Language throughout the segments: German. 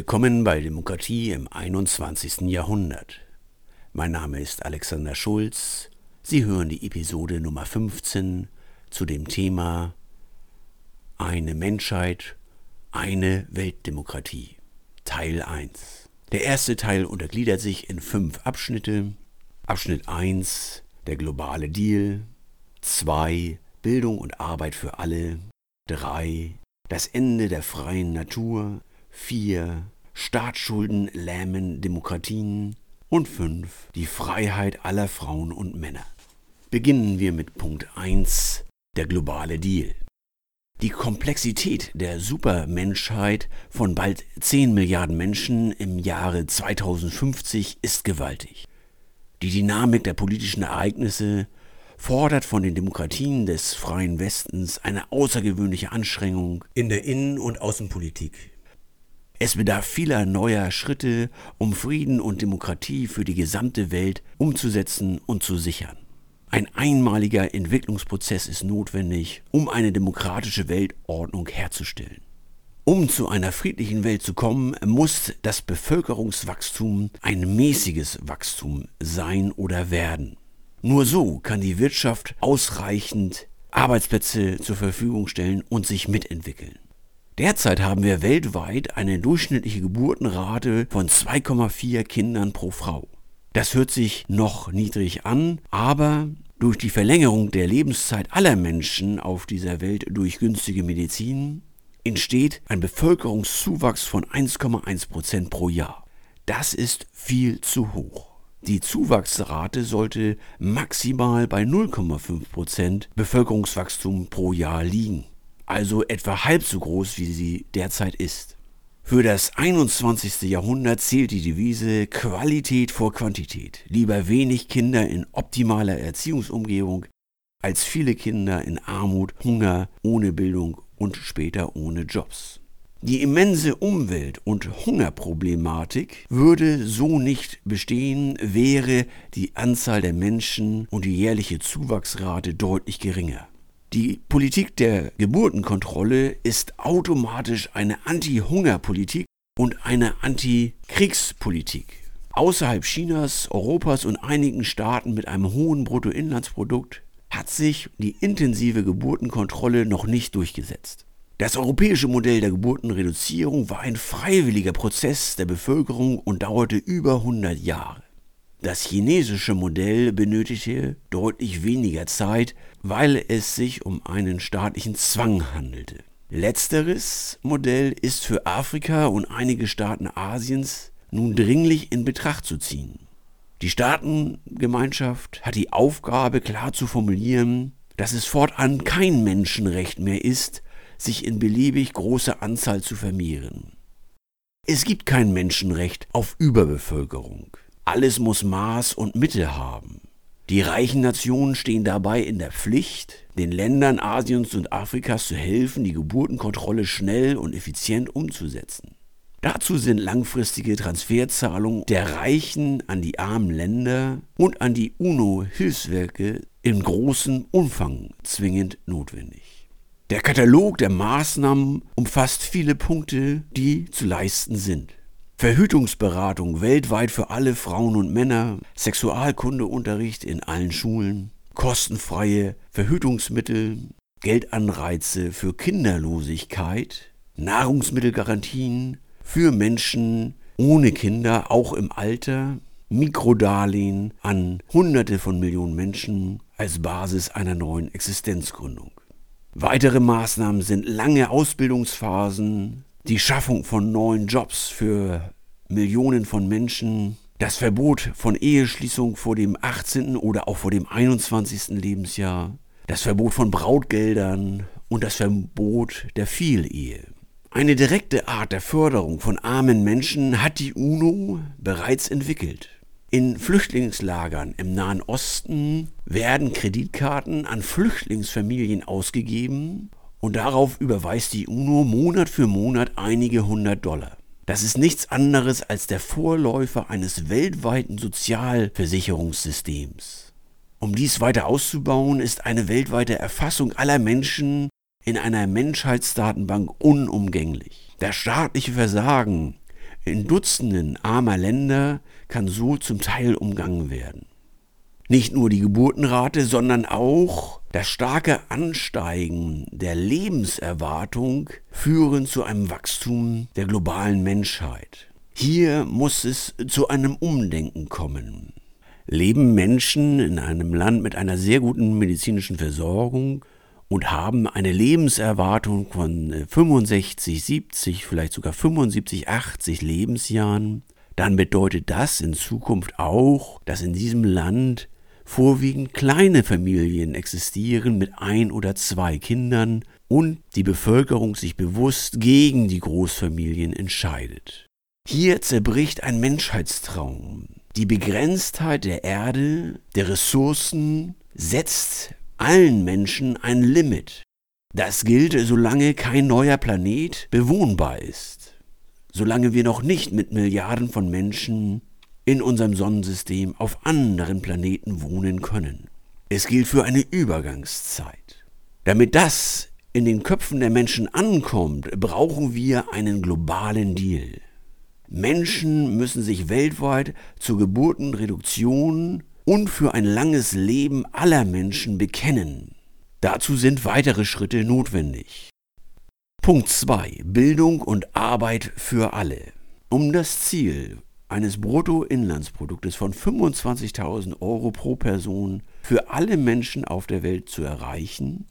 Willkommen bei Demokratie im 21. Jahrhundert. Mein Name ist Alexander Schulz. Sie hören die Episode Nummer 15 zu dem Thema Eine Menschheit, eine Weltdemokratie. Teil 1. Der erste Teil untergliedert sich in fünf Abschnitte. Abschnitt 1 der globale Deal, 2 Bildung und Arbeit für alle, 3 das Ende der freien Natur, 4 Staatsschulden lähmen Demokratien und 5 die Freiheit aller Frauen und Männer. Beginnen wir mit Punkt 1, der globale Deal. Die Komplexität der Supermenschheit von bald 10 Milliarden Menschen im Jahre 2050 ist gewaltig. Die Dynamik der politischen Ereignisse fordert von den Demokratien des freien Westens eine außergewöhnliche Anstrengung in der Innen- und Außenpolitik. Es bedarf vieler neuer Schritte, um Frieden und Demokratie für die gesamte Welt umzusetzen und zu sichern. Ein einmaliger Entwicklungsprozess ist notwendig, um eine demokratische Weltordnung herzustellen. Um zu einer friedlichen Welt zu kommen, muss das Bevölkerungswachstum ein mäßiges Wachstum sein oder werden. Nur so kann die Wirtschaft ausreichend Arbeitsplätze zur Verfügung stellen und sich mitentwickeln. Derzeit haben wir weltweit eine durchschnittliche Geburtenrate von 2,4 Kindern pro Frau. Das hört sich noch niedrig an, aber durch die Verlängerung der Lebenszeit aller Menschen auf dieser Welt durch günstige Medizin entsteht ein Bevölkerungszuwachs von 1,1 Prozent pro Jahr. Das ist viel zu hoch. Die Zuwachsrate sollte maximal bei 0,5 Prozent Bevölkerungswachstum pro Jahr liegen also etwa halb so groß, wie sie derzeit ist. Für das 21. Jahrhundert zählt die Devise Qualität vor Quantität. Lieber wenig Kinder in optimaler Erziehungsumgebung als viele Kinder in Armut, Hunger, ohne Bildung und später ohne Jobs. Die immense Umwelt- und Hungerproblematik würde so nicht bestehen, wäre die Anzahl der Menschen und die jährliche Zuwachsrate deutlich geringer. Die Politik der Geburtenkontrolle ist automatisch eine Anti-Hunger-Politik und eine Anti-Kriegspolitik. Außerhalb Chinas, Europas und einigen Staaten mit einem hohen Bruttoinlandsprodukt hat sich die intensive Geburtenkontrolle noch nicht durchgesetzt. Das europäische Modell der Geburtenreduzierung war ein freiwilliger Prozess der Bevölkerung und dauerte über 100 Jahre. Das chinesische Modell benötigte deutlich weniger Zeit, weil es sich um einen staatlichen Zwang handelte. Letzteres Modell ist für Afrika und einige Staaten Asiens nun dringlich in Betracht zu ziehen. Die Staatengemeinschaft hat die Aufgabe klar zu formulieren, dass es fortan kein Menschenrecht mehr ist, sich in beliebig großer Anzahl zu vermehren. Es gibt kein Menschenrecht auf Überbevölkerung. Alles muss Maß und Mitte haben. Die reichen Nationen stehen dabei in der Pflicht, den Ländern Asiens und Afrikas zu helfen, die Geburtenkontrolle schnell und effizient umzusetzen. Dazu sind langfristige Transferzahlungen der Reichen an die armen Länder und an die UNO-Hilfswerke in großem Umfang zwingend notwendig. Der Katalog der Maßnahmen umfasst viele Punkte, die zu leisten sind. Verhütungsberatung weltweit für alle Frauen und Männer, Sexualkundeunterricht in allen Schulen, kostenfreie Verhütungsmittel, Geldanreize für Kinderlosigkeit, Nahrungsmittelgarantien für Menschen ohne Kinder, auch im Alter, Mikrodarlehen an Hunderte von Millionen Menschen als Basis einer neuen Existenzgründung. Weitere Maßnahmen sind lange Ausbildungsphasen, die Schaffung von neuen Jobs für Millionen von Menschen, das Verbot von Eheschließung vor dem 18. oder auch vor dem 21. Lebensjahr, das Verbot von Brautgeldern und das Verbot der Vielehe. Eine direkte Art der Förderung von armen Menschen hat die UNO bereits entwickelt. In Flüchtlingslagern im Nahen Osten werden Kreditkarten an Flüchtlingsfamilien ausgegeben und darauf überweist die UNO Monat für Monat einige hundert Dollar. Das ist nichts anderes als der Vorläufer eines weltweiten Sozialversicherungssystems. Um dies weiter auszubauen, ist eine weltweite Erfassung aller Menschen in einer Menschheitsdatenbank unumgänglich. Das staatliche Versagen in Dutzenden armer Länder kann so zum Teil umgangen werden. Nicht nur die Geburtenrate, sondern auch das starke Ansteigen der Lebenserwartung führen zu einem Wachstum der globalen Menschheit. Hier muss es zu einem Umdenken kommen. Leben Menschen in einem Land mit einer sehr guten medizinischen Versorgung und haben eine Lebenserwartung von 65, 70, vielleicht sogar 75, 80 Lebensjahren, dann bedeutet das in Zukunft auch, dass in diesem Land vorwiegend kleine Familien existieren mit ein oder zwei Kindern und die Bevölkerung sich bewusst gegen die Großfamilien entscheidet. Hier zerbricht ein Menschheitstraum. Die Begrenztheit der Erde, der Ressourcen setzt allen Menschen ein Limit. Das gilt, solange kein neuer Planet bewohnbar ist. Solange wir noch nicht mit Milliarden von Menschen in unserem Sonnensystem auf anderen Planeten wohnen können. Es gilt für eine Übergangszeit. Damit das in den Köpfen der Menschen ankommt, brauchen wir einen globalen Deal. Menschen müssen sich weltweit zur Geburtenreduktion und für ein langes Leben aller Menschen bekennen. Dazu sind weitere Schritte notwendig. Punkt 2. Bildung und Arbeit für alle. Um das Ziel eines Bruttoinlandsproduktes von 25.000 Euro pro Person für alle Menschen auf der Welt zu erreichen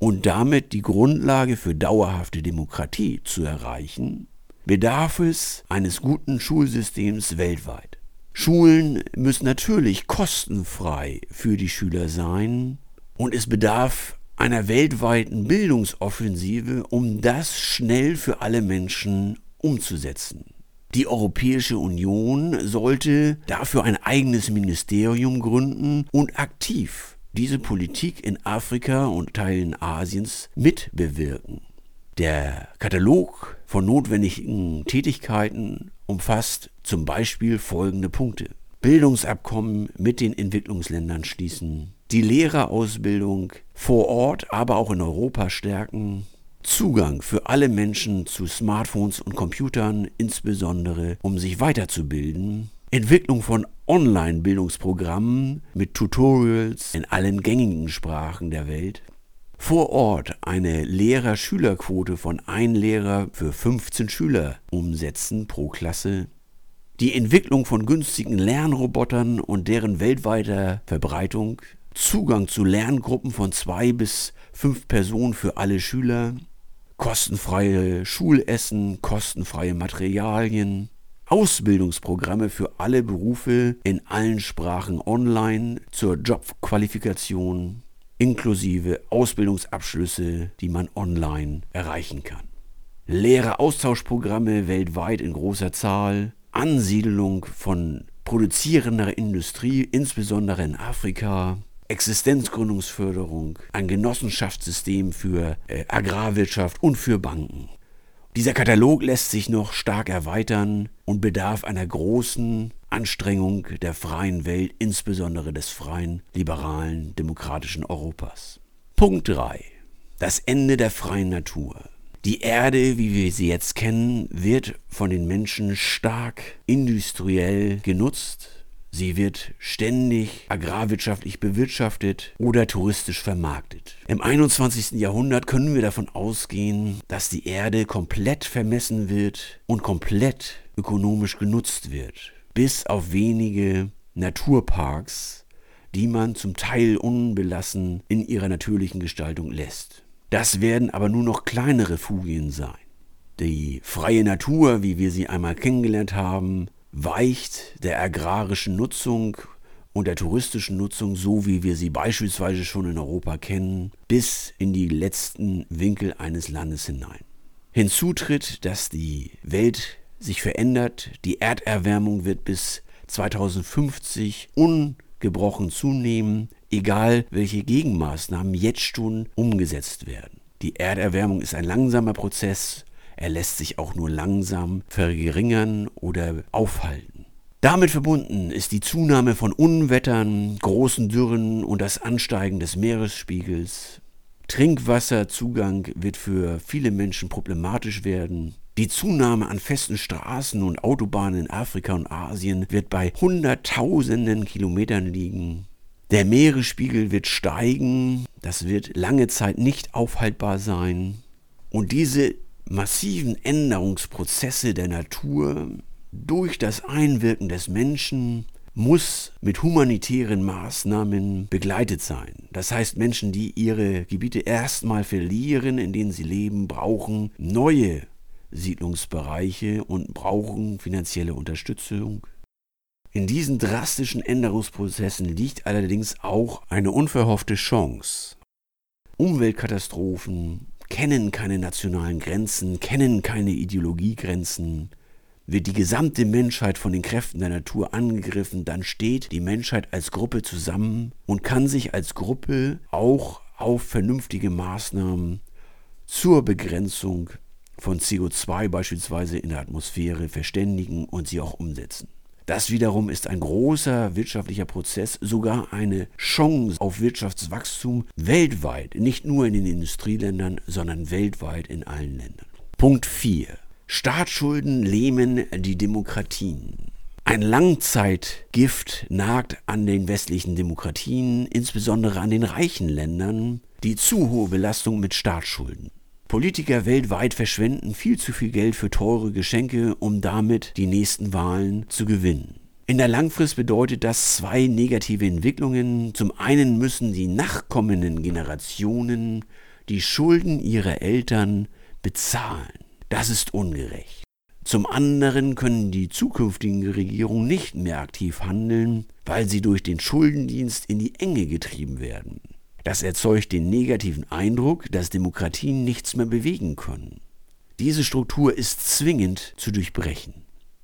und damit die Grundlage für dauerhafte Demokratie zu erreichen, bedarf es eines guten Schulsystems weltweit. Schulen müssen natürlich kostenfrei für die Schüler sein und es bedarf einer weltweiten Bildungsoffensive, um das schnell für alle Menschen umzusetzen. Die Europäische Union sollte dafür ein eigenes Ministerium gründen und aktiv diese Politik in Afrika und Teilen Asiens mitbewirken. Der Katalog von notwendigen Tätigkeiten umfasst zum Beispiel folgende Punkte. Bildungsabkommen mit den Entwicklungsländern schließen, die Lehrerausbildung vor Ort, aber auch in Europa stärken, Zugang für alle Menschen zu Smartphones und Computern, insbesondere um sich weiterzubilden, Entwicklung von Online-Bildungsprogrammen mit Tutorials in allen gängigen Sprachen der Welt, vor Ort eine Lehrer-Schüler-Quote von ein Lehrer für 15 Schüler umsetzen pro Klasse, die Entwicklung von günstigen Lernrobotern und deren weltweiter Verbreitung, Zugang zu Lerngruppen von zwei bis fünf Personen für alle Schüler, kostenfreie Schulessen, kostenfreie Materialien, Ausbildungsprogramme für alle Berufe in allen Sprachen online zur Jobqualifikation, inklusive Ausbildungsabschlüsse, die man online erreichen kann. Lehreraustauschprogramme weltweit in großer Zahl, Ansiedelung von produzierender Industrie, insbesondere in Afrika, Existenzgründungsförderung, ein Genossenschaftssystem für äh, Agrarwirtschaft und für Banken. Dieser Katalog lässt sich noch stark erweitern und bedarf einer großen Anstrengung der freien Welt, insbesondere des freien, liberalen, demokratischen Europas. Punkt 3. Das Ende der freien Natur. Die Erde, wie wir sie jetzt kennen, wird von den Menschen stark industriell genutzt Sie wird ständig agrarwirtschaftlich bewirtschaftet oder touristisch vermarktet. Im 21. Jahrhundert können wir davon ausgehen, dass die Erde komplett vermessen wird und komplett ökonomisch genutzt wird, bis auf wenige Naturparks, die man zum Teil unbelassen in ihrer natürlichen Gestaltung lässt. Das werden aber nur noch kleinere Fugien sein. Die freie Natur, wie wir sie einmal kennengelernt haben, weicht der agrarischen Nutzung und der touristischen Nutzung, so wie wir sie beispielsweise schon in Europa kennen, bis in die letzten Winkel eines Landes hinein. Hinzu tritt, dass die Welt sich verändert, die Erderwärmung wird bis 2050 ungebrochen zunehmen, egal welche Gegenmaßnahmen jetzt schon umgesetzt werden. Die Erderwärmung ist ein langsamer Prozess er lässt sich auch nur langsam verringern oder aufhalten. Damit verbunden ist die Zunahme von Unwettern, großen Dürren und das Ansteigen des Meeresspiegels. Trinkwasserzugang wird für viele Menschen problematisch werden. Die Zunahme an festen Straßen und Autobahnen in Afrika und Asien wird bei Hunderttausenden Kilometern liegen. Der Meeresspiegel wird steigen, das wird lange Zeit nicht aufhaltbar sein. Und diese massiven Änderungsprozesse der Natur durch das Einwirken des Menschen muss mit humanitären Maßnahmen begleitet sein. Das heißt, Menschen, die ihre Gebiete erstmal verlieren, in denen sie leben, brauchen neue Siedlungsbereiche und brauchen finanzielle Unterstützung. In diesen drastischen Änderungsprozessen liegt allerdings auch eine unverhoffte Chance. Umweltkatastrophen kennen keine nationalen Grenzen, kennen keine Ideologiegrenzen, wird die gesamte Menschheit von den Kräften der Natur angegriffen, dann steht die Menschheit als Gruppe zusammen und kann sich als Gruppe auch auf vernünftige Maßnahmen zur Begrenzung von CO2 beispielsweise in der Atmosphäre verständigen und sie auch umsetzen. Das wiederum ist ein großer wirtschaftlicher Prozess, sogar eine Chance auf Wirtschaftswachstum weltweit, nicht nur in den Industrieländern, sondern weltweit in allen Ländern. Punkt 4. Staatsschulden lähmen die Demokratien. Ein Langzeitgift nagt an den westlichen Demokratien, insbesondere an den reichen Ländern, die zu hohe Belastung mit Staatsschulden. Politiker weltweit verschwenden viel zu viel Geld für teure Geschenke, um damit die nächsten Wahlen zu gewinnen. In der Langfrist bedeutet das zwei negative Entwicklungen. Zum einen müssen die nachkommenden Generationen die Schulden ihrer Eltern bezahlen. Das ist ungerecht. Zum anderen können die zukünftigen Regierungen nicht mehr aktiv handeln, weil sie durch den Schuldendienst in die Enge getrieben werden. Das erzeugt den negativen Eindruck, dass Demokratien nichts mehr bewegen können. Diese Struktur ist zwingend zu durchbrechen.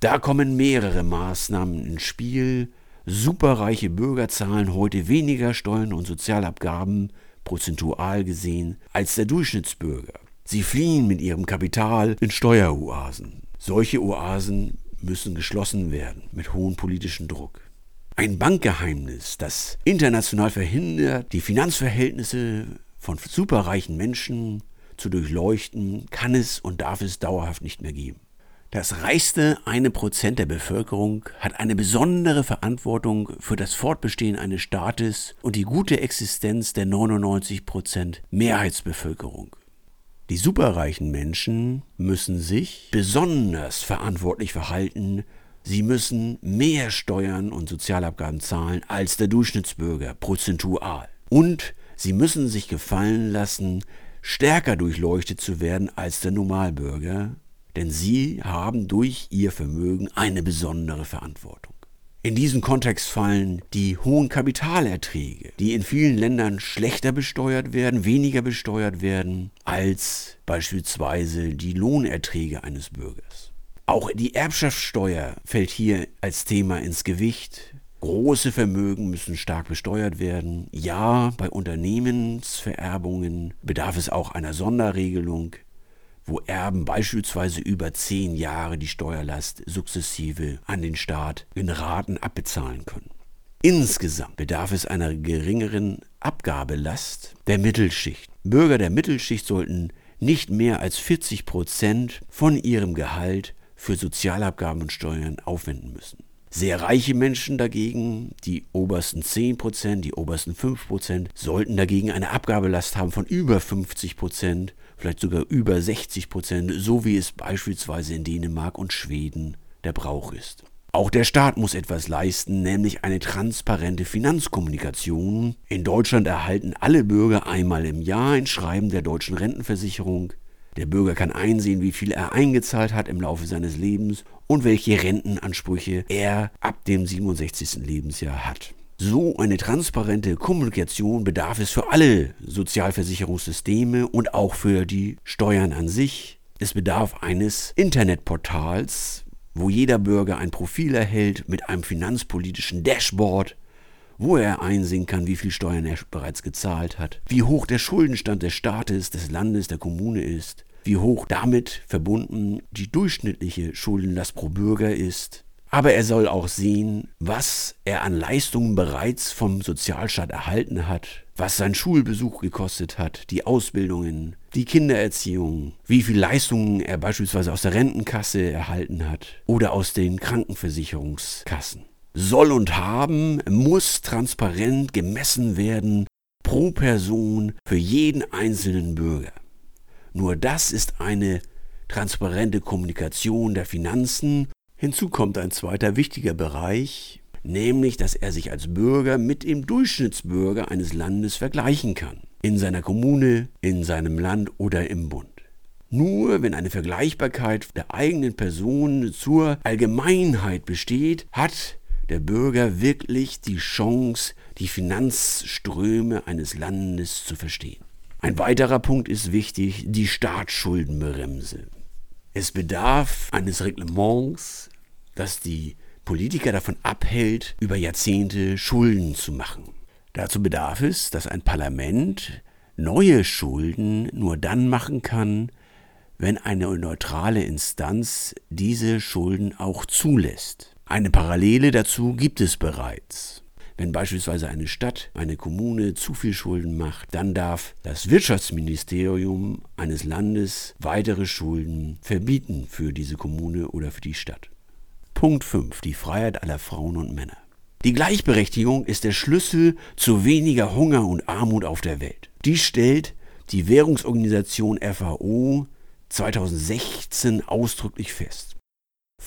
Da kommen mehrere Maßnahmen ins Spiel. Superreiche Bürger zahlen heute weniger Steuern und Sozialabgaben prozentual gesehen als der Durchschnittsbürger. Sie fliehen mit ihrem Kapital in Steueroasen. Solche Oasen müssen geschlossen werden mit hohem politischen Druck. Ein Bankgeheimnis, das international verhindert, die Finanzverhältnisse von superreichen Menschen zu durchleuchten, kann es und darf es dauerhaft nicht mehr geben. Das reichste eine Prozent der Bevölkerung hat eine besondere Verantwortung für das Fortbestehen eines Staates und die gute Existenz der 99 Prozent Mehrheitsbevölkerung. Die superreichen Menschen müssen sich besonders verantwortlich verhalten. Sie müssen mehr Steuern und Sozialabgaben zahlen als der Durchschnittsbürger prozentual. Und sie müssen sich gefallen lassen, stärker durchleuchtet zu werden als der Normalbürger, denn sie haben durch ihr Vermögen eine besondere Verantwortung. In diesen Kontext fallen die hohen Kapitalerträge, die in vielen Ländern schlechter besteuert werden, weniger besteuert werden als beispielsweise die Lohnerträge eines Bürgers. Auch die Erbschaftssteuer fällt hier als Thema ins Gewicht. Große Vermögen müssen stark besteuert werden. Ja, bei Unternehmensvererbungen bedarf es auch einer Sonderregelung wo Erben beispielsweise über zehn Jahre die Steuerlast sukzessive an den Staat in Raten abbezahlen können. Insgesamt bedarf es einer geringeren Abgabelast der Mittelschicht. Bürger der Mittelschicht sollten nicht mehr als 40 Prozent von ihrem Gehalt für Sozialabgaben und Steuern aufwenden müssen. Sehr reiche Menschen dagegen, die obersten 10 Prozent, die obersten 5 Prozent, sollten dagegen eine Abgabelast haben von über 50 Prozent vielleicht sogar über 60 Prozent, so wie es beispielsweise in Dänemark und Schweden der Brauch ist. Auch der Staat muss etwas leisten, nämlich eine transparente Finanzkommunikation. In Deutschland erhalten alle Bürger einmal im Jahr ein Schreiben der deutschen Rentenversicherung. Der Bürger kann einsehen, wie viel er eingezahlt hat im Laufe seines Lebens und welche Rentenansprüche er ab dem 67. Lebensjahr hat. So eine transparente Kommunikation bedarf es für alle Sozialversicherungssysteme und auch für die Steuern an sich. Es bedarf eines Internetportals, wo jeder Bürger ein Profil erhält mit einem finanzpolitischen Dashboard, wo er einsehen kann, wie viel Steuern er bereits gezahlt hat, wie hoch der Schuldenstand des Staates, des Landes, der Kommune ist, wie hoch damit verbunden die durchschnittliche Schuldenlast pro Bürger ist, aber er soll auch sehen, was er an Leistungen bereits vom Sozialstaat erhalten hat, was sein Schulbesuch gekostet hat, die Ausbildungen, die Kindererziehung, wie viel Leistungen er beispielsweise aus der Rentenkasse erhalten hat oder aus den Krankenversicherungskassen. Soll und haben muss transparent gemessen werden pro Person für jeden einzelnen Bürger. Nur das ist eine transparente Kommunikation der Finanzen. Hinzu kommt ein zweiter wichtiger Bereich, nämlich dass er sich als Bürger mit dem Durchschnittsbürger eines Landes vergleichen kann. In seiner Kommune, in seinem Land oder im Bund. Nur wenn eine Vergleichbarkeit der eigenen Person zur Allgemeinheit besteht, hat der Bürger wirklich die Chance, die Finanzströme eines Landes zu verstehen. Ein weiterer Punkt ist wichtig, die Staatsschuldenbremse. Es bedarf eines Reglements, das die Politiker davon abhält, über Jahrzehnte Schulden zu machen. Dazu bedarf es, dass ein Parlament neue Schulden nur dann machen kann, wenn eine neutrale Instanz diese Schulden auch zulässt. Eine Parallele dazu gibt es bereits. Wenn beispielsweise eine Stadt, eine Kommune zu viel Schulden macht, dann darf das Wirtschaftsministerium eines Landes weitere Schulden verbieten für diese Kommune oder für die Stadt. Punkt 5. Die Freiheit aller Frauen und Männer. Die Gleichberechtigung ist der Schlüssel zu weniger Hunger und Armut auf der Welt. Dies stellt die Währungsorganisation FAO 2016 ausdrücklich fest.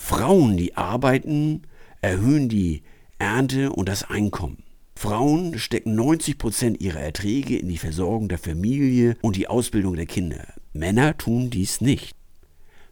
Frauen, die arbeiten, erhöhen die Ernte und das Einkommen. Frauen stecken 90 Prozent ihrer Erträge in die Versorgung der Familie und die Ausbildung der Kinder. Männer tun dies nicht.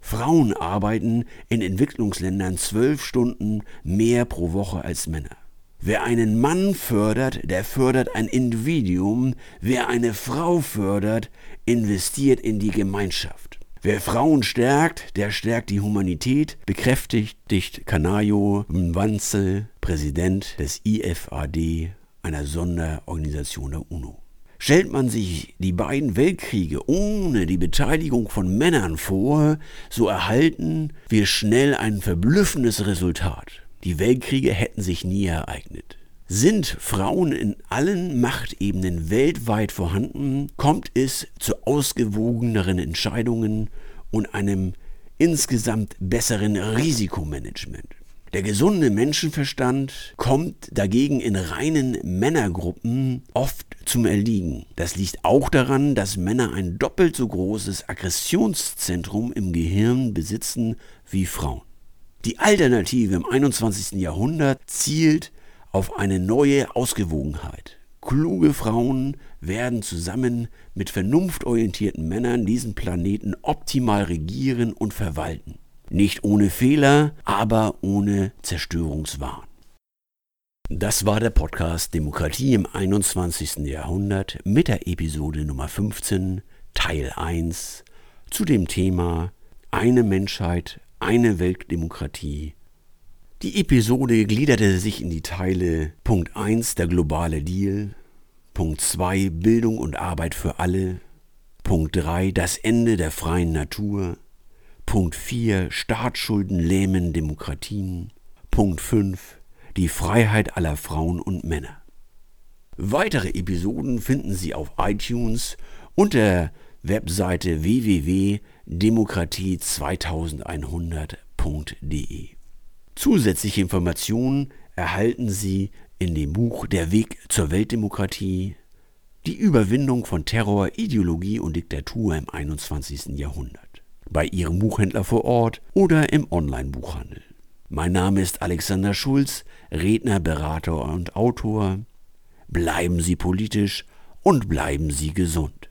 Frauen arbeiten in Entwicklungsländern zwölf Stunden mehr pro Woche als Männer. Wer einen Mann fördert, der fördert ein Individuum. Wer eine Frau fördert, investiert in die Gemeinschaft. Wer Frauen stärkt, der stärkt die Humanität, bekräftigt Kanayo Mwanze, Präsident des IFAD, einer Sonderorganisation der UNO. Stellt man sich die beiden Weltkriege ohne die Beteiligung von Männern vor, so erhalten wir schnell ein verblüffendes Resultat. Die Weltkriege hätten sich nie ereignet. Sind Frauen in allen Machtebenen weltweit vorhanden, kommt es zu ausgewogeneren Entscheidungen und einem insgesamt besseren Risikomanagement. Der gesunde Menschenverstand kommt dagegen in reinen Männergruppen oft zum Erliegen. Das liegt auch daran, dass Männer ein doppelt so großes Aggressionszentrum im Gehirn besitzen wie Frauen. Die Alternative im 21. Jahrhundert zielt auf eine neue Ausgewogenheit. Kluge Frauen werden zusammen mit vernunftorientierten Männern diesen Planeten optimal regieren und verwalten. Nicht ohne Fehler, aber ohne Zerstörungswahn. Das war der Podcast Demokratie im 21. Jahrhundert mit der Episode Nummer 15, Teil 1 zu dem Thema Eine Menschheit, eine Weltdemokratie die Episode gliederte sich in die Teile Punkt 1 der globale Deal, Punkt 2 Bildung und Arbeit für alle, Punkt 3 das Ende der freien Natur, Punkt 4 Staatsschulden lähmen Demokratien, Punkt 5 die Freiheit aller Frauen und Männer. Weitere Episoden finden Sie auf iTunes und der Webseite www.demokratie2100.de. Zusätzliche Informationen erhalten Sie in dem Buch Der Weg zur Weltdemokratie, die Überwindung von Terror, Ideologie und Diktatur im 21. Jahrhundert, bei Ihrem Buchhändler vor Ort oder im Online-Buchhandel. Mein Name ist Alexander Schulz, Redner, Berater und Autor. Bleiben Sie politisch und bleiben Sie gesund.